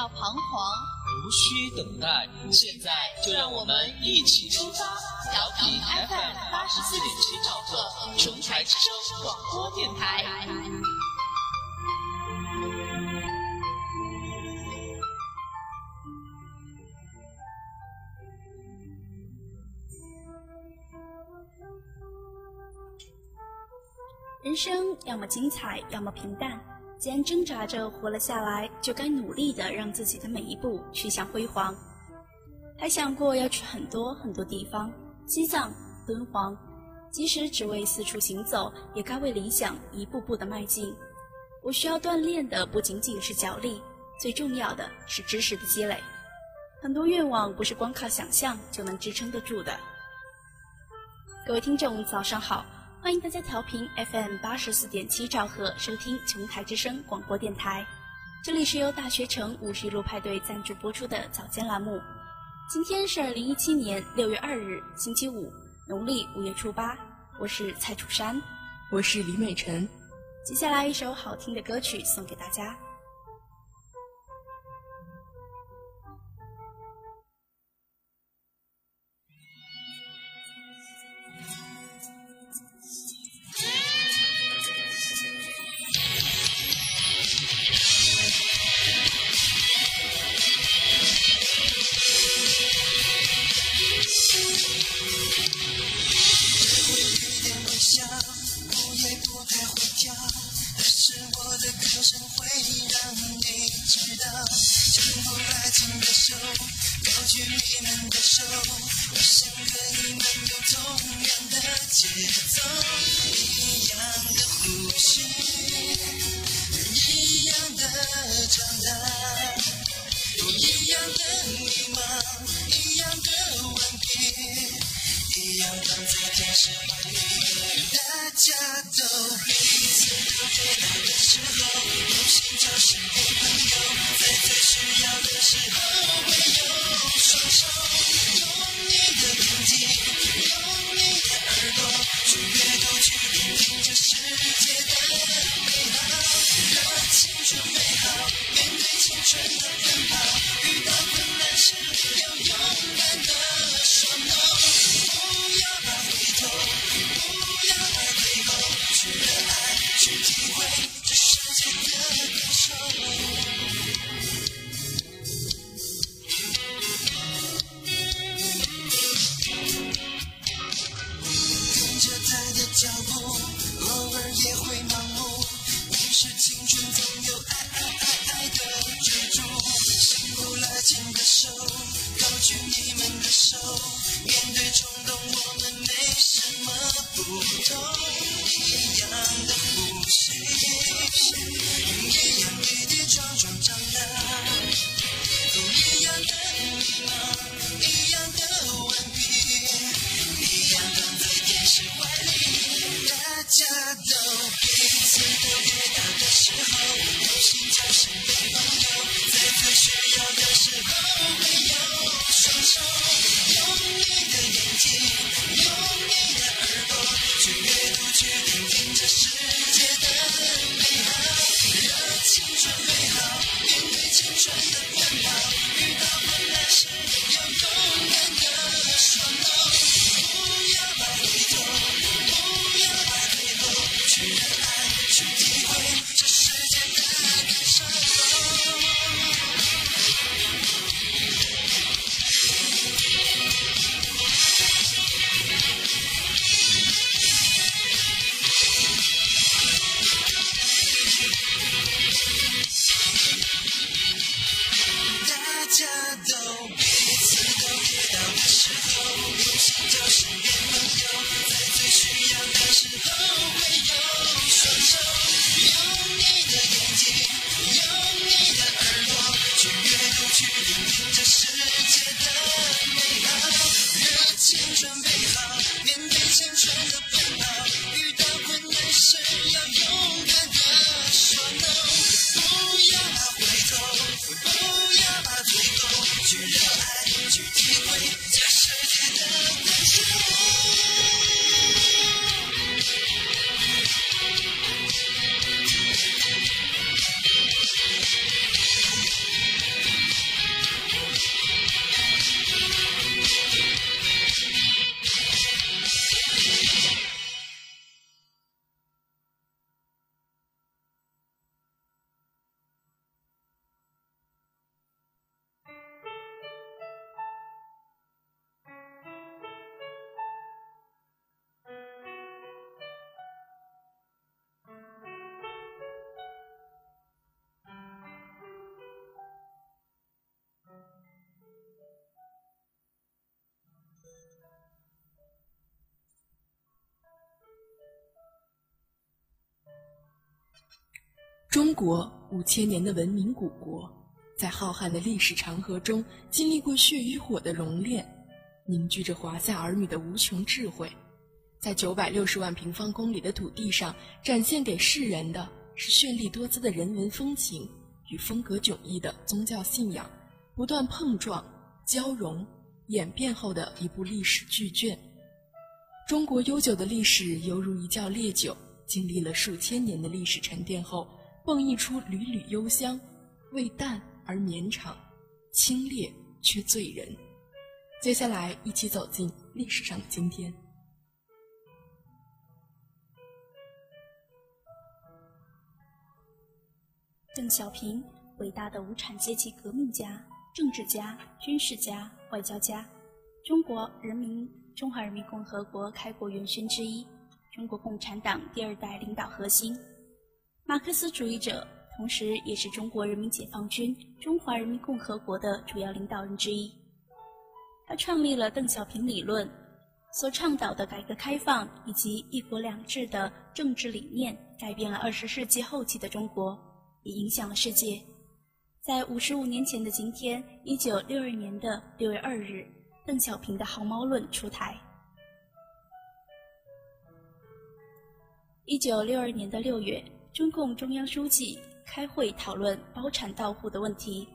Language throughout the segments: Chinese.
要彷徨，无需等待。现在就让我们一起出发，调频 FM 八十四点七兆赫，琼台之声广播电台。人生要么精彩，要么平淡。既然挣扎着活了下来，就该努力的让自己的每一步趋向辉煌。还想过要去很多很多地方，西藏、敦煌，即使只为四处行走，也该为理想一步步的迈进。我需要锻炼的不仅仅是脚力，最重要的是知识的积累。很多愿望不是光靠想象就能支撑得住的。各位听众，早上好。欢迎大家调频 FM 八十四点七兆赫收听琼台之声广播电台，这里是由大学城五十一路派对赞助播出的早间栏目。今天是二零一七年六月二日，星期五，农历五月初八。我是蔡楚山，我是李美辰。接下来一首好听的歌曲送给大家。一样的顽皮，一样躺在电视里，大家都彼此都最难的时候，用心就是给朋友，在最需要的时候会有双手。世界的。中国五千年的文明古国，在浩瀚的历史长河中，经历过血与火的熔炼，凝聚着华夏儿女的无穷智慧。在九百六十万平方公里的土地上，展现给世人的是绚丽多姿的人文风情与风格迥异的宗教信仰，不断碰撞、交融、演变后的一部历史巨卷。中国悠久的历史犹如一窖烈酒，经历了数千年的历史沉淀后，迸溢出缕缕幽香，味淡而绵长，清冽却醉人。接下来，一起走进历史上的今天。邓小平，伟大的无产阶级革命家、政治家、军事家、外交家，中国人民中华人民共和国开国元勋之一，中国共产党第二代领导核心，马克思主义者，同时也是中国人民解放军中华人民共和国的主要领导人之一。他创立了邓小平理论，所倡导的改革开放以及一国两制的政治理念，改变了二十世纪后期的中国。也影响了世界。在五十五年前的今天，一九六二年的六月二日，邓小平的《航猫论》出台。一九六二年的六月，中共中央书记开会讨论包产到户的问题。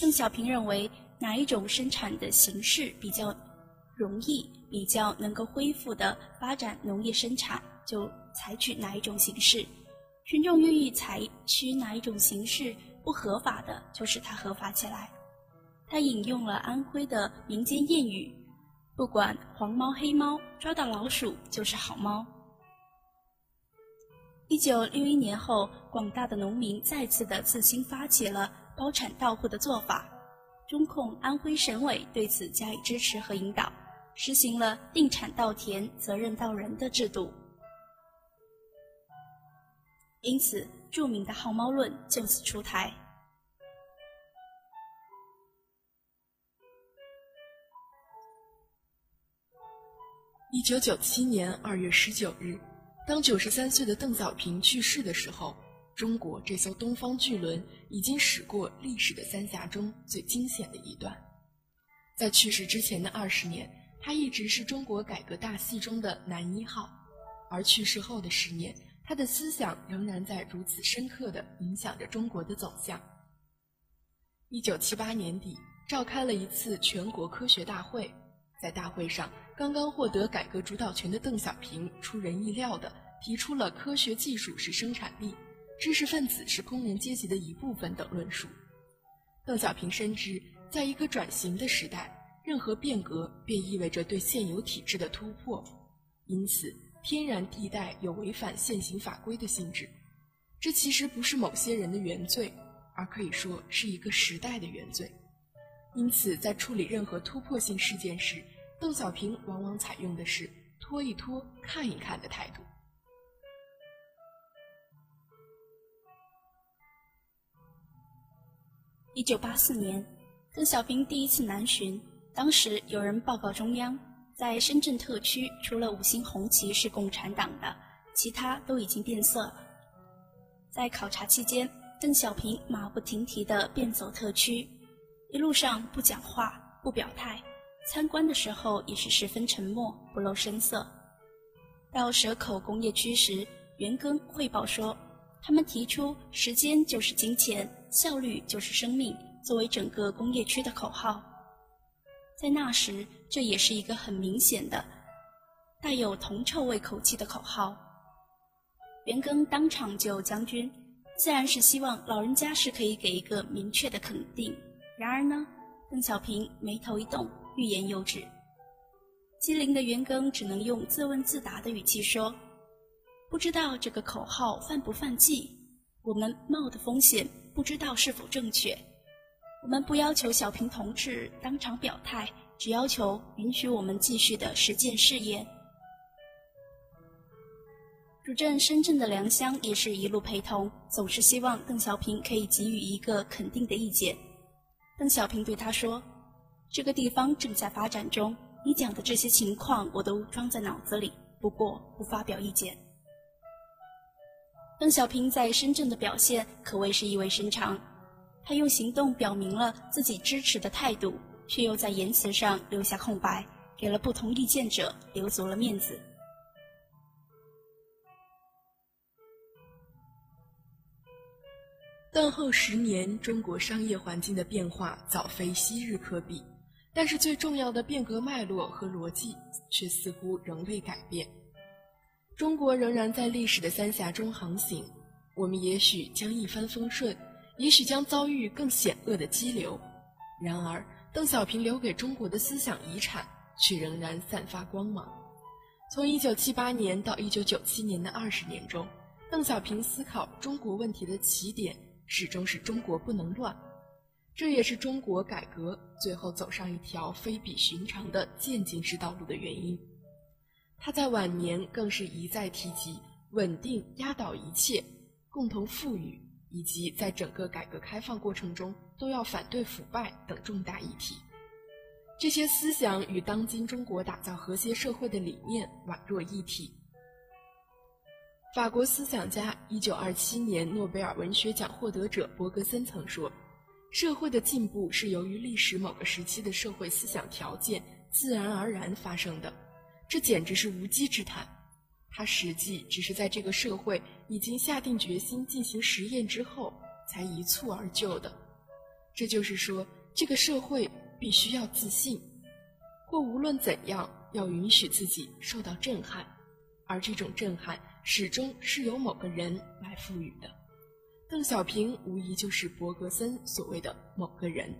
邓小平认为，哪一种生产的形式比较容易、比较能够恢复的发展农业生产，就采取哪一种形式。群众愿意采取哪一种形式，不合法的就使它合法起来。他引用了安徽的民间谚语：“不管黄猫黑猫，抓到老鼠就是好猫。”一九六一年后，广大的农民再次的自行发起了包产到户的做法。中控安徽省委对此加以支持和引导，实行了定产到田、责任到人的制度。因此，著名的《号猫论》就此出台。一九九七年二月十九日，当九十三岁的邓小平去世的时候，中国这艘东方巨轮已经驶过历史的三峡中最惊险的一段。在去世之前的二十年，他一直是中国改革大戏中的男一号，而去世后的十年。他的思想仍然在如此深刻地影响着中国的走向。一九七八年底，召开了一次全国科学大会，在大会上，刚刚获得改革主导权的邓小平出人意料地提出了“科学技术是生产力，知识分子是工人阶级的一部分”等论述。邓小平深知，在一个转型的时代，任何变革便意味着对现有体制的突破，因此。天然地带有违反现行法规的性质，这其实不是某些人的原罪，而可以说是一个时代的原罪。因此，在处理任何突破性事件时，邓小平往往采用的是拖一拖、看一看的态度。一九八四年，邓小平第一次南巡，当时有人报告中央。在深圳特区，除了五星红旗是共产党的，其他都已经变色了。在考察期间，邓小平马不停蹄地遍走特区，一路上不讲话、不表态，参观的时候也是十分沉默、不露声色。到蛇口工业区时，袁庚汇报说，他们提出“时间就是金钱，效率就是生命”作为整个工业区的口号。在那时，这也是一个很明显的、带有铜臭味口气的口号。袁庚当场就将军，自然是希望老人家是可以给一个明确的肯定。然而呢，邓小平眉头一动，欲言又止。机灵的袁庚只能用自问自答的语气说：“不知道这个口号犯不犯忌？我们冒的风险不知道是否正确。”我们不要求小平同志当场表态，只要求允许我们继续的实践试验。主政深圳的梁湘也是一路陪同，总是希望邓小平可以给予一个肯定的意见。邓小平对他说：“这个地方正在发展中，你讲的这些情况我都装在脑子里，不过不发表意见。”邓小平在深圳的表现可谓是意味深长，他用行动表明了自己支持的态度，却又在言辞上留下空白，给了不同意见者留足了面子。邓后十年，中国商业环境的变化早非昔日可比，但是最重要的变革脉络和逻辑却似乎仍未改变。中国仍然在历史的三峡中航行，我们也许将一帆风顺，也许将遭遇更险恶的激流。然而，邓小平留给中国的思想遗产却仍然散发光芒。从1978年到1997年的二十年中，邓小平思考中国问题的起点。始终是中国不能乱，这也是中国改革最后走上一条非比寻常的渐进式道路的原因。他在晚年更是一再提及稳定压倒一切、共同富裕，以及在整个改革开放过程中都要反对腐败等重大议题。这些思想与当今中国打造和谐社会的理念宛若一体。法国思想家、一九二七年诺贝尔文学奖获得者伯格森曾说：“社会的进步是由于历史某个时期的社会思想条件自然而然发生的，这简直是无稽之谈。它实际只是在这个社会已经下定决心进行实验之后才一蹴而就的。这就是说，这个社会必须要自信，或无论怎样要允许自己受到震撼，而这种震撼。”始终是由某个人来赋予的，邓小平无疑就是伯格森所谓的某个人。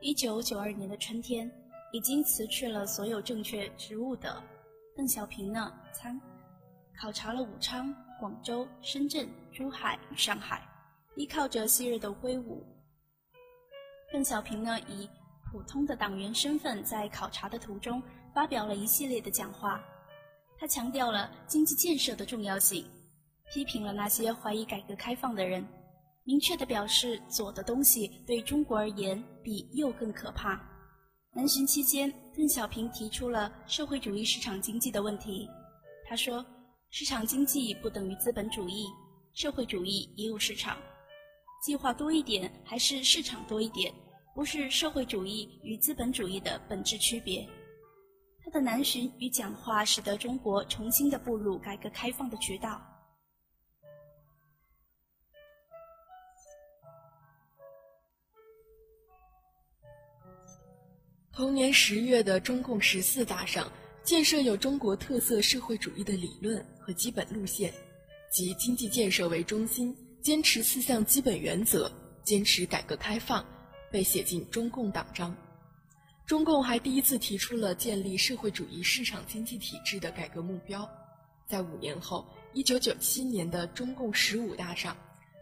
一九九二年的春天，已经辞去了所有正确职务的邓小平呢，参考察了武昌、广州、深圳、珠海与上海，依靠着昔日的威武，邓小平呢以普通的党员身份在考察的途中。发表了一系列的讲话，他强调了经济建设的重要性，批评了那些怀疑改革开放的人，明确地表示左的东西对中国而言比右更可怕。南巡期间，邓小平提出了社会主义市场经济的问题。他说：“市场经济不等于资本主义，社会主义也有市场，计划多一点还是市场多一点，不是社会主义与资本主义的本质区别。”他的南巡与讲话，使得中国重新的步入改革开放的渠道。同年十月的中共十四大上，建设有中国特色社会主义的理论和基本路线，即经济建设为中心，坚持四项基本原则，坚持改革开放，被写进中共党章。中共还第一次提出了建立社会主义市场经济体制的改革目标。在五年后，一九九七年的中共十五大上，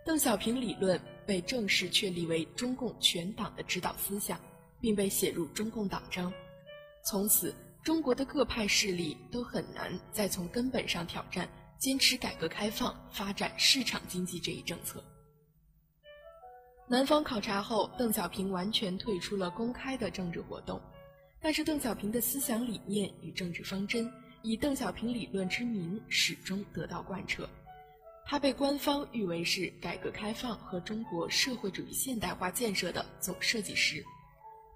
邓小平理论被正式确立为中共全党的指导思想，并被写入中共党章。从此，中国的各派势力都很难再从根本上挑战坚持改革开放、发展市场经济这一政策。南方考察后，邓小平完全退出了公开的政治活动，但是邓小平的思想理念与政治方针以邓小平理论之名始终得到贯彻。他被官方誉为是改革开放和中国社会主义现代化建设的总设计师，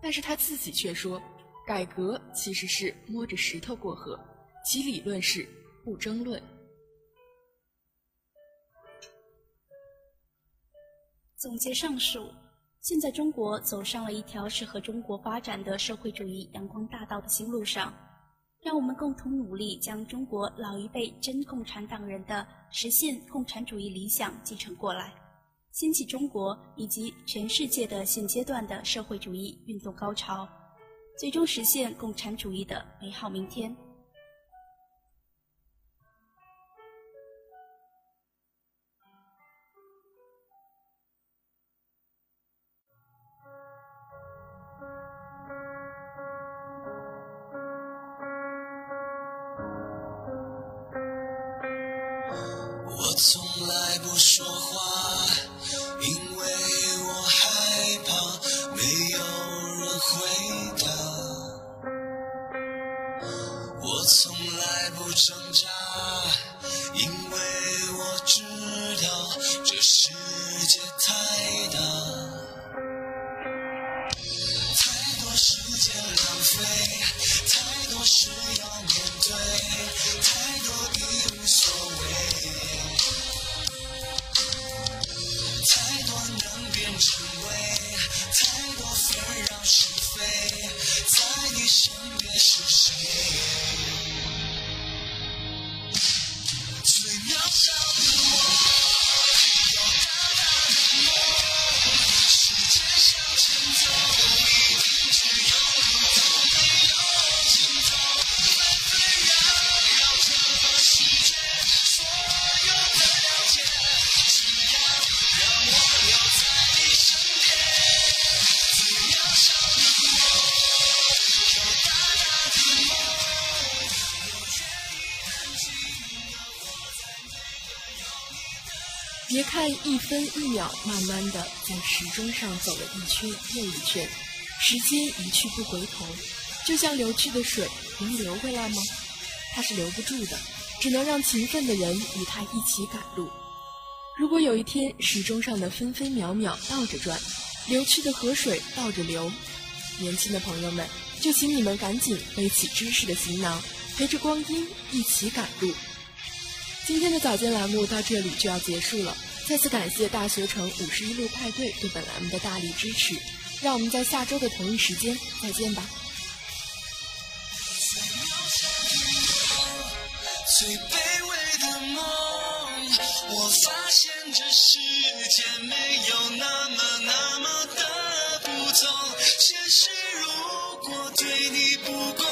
但是他自己却说，改革其实是摸着石头过河，其理论是不争论。总结上述，现在中国走上了一条适合中国发展的社会主义阳光大道的新路上，让我们共同努力，将中国老一辈真共产党人的实现共产主义理想继承过来，掀起中国以及全世界的现阶段的社会主义运动高潮，最终实现共产主义的美好明天。挣扎，因为我知道这世界太大，太多时间浪费，太多事要面对，太多已无所谓，太多能变成为，太多纷扰是非，在你身边是谁？别看一分一秒慢慢的在时钟上走了一圈又一圈，时间一去不回头，就像流去的水，能流回来吗？它是留不住的，只能让勤奋的人与它一起赶路。如果有一天时钟上的分分秒秒倒着转，流去的河水倒着流，年轻的朋友们，就请你们赶紧背起知识的行囊，陪着光阴一起赶路。今天的早间栏目到这里就要结束了，再次感谢大学城五十一路派对对本栏目的大力支持，让我们在下周的同一时间再见吧。最卑微的梦，我发现这世界没有那么那么的不同。现实如果对你不公